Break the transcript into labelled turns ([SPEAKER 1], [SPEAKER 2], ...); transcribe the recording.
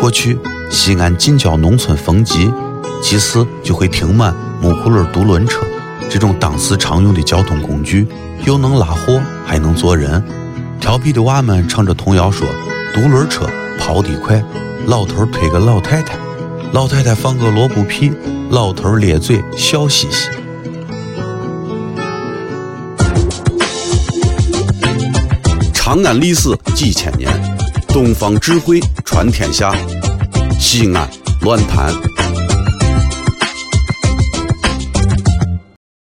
[SPEAKER 1] 过去，西安近郊农村逢集，集市就会停满木葫芦独轮车，这种当时常用的交通工具，又能拉货还能坐人。调皮的娃们唱着童谣说：“独轮车跑得快，老头推个老太太，老太太放个萝卜皮，老头咧嘴笑嘻嘻。”长安历史几千年，东方智慧传天下。西安乱谈。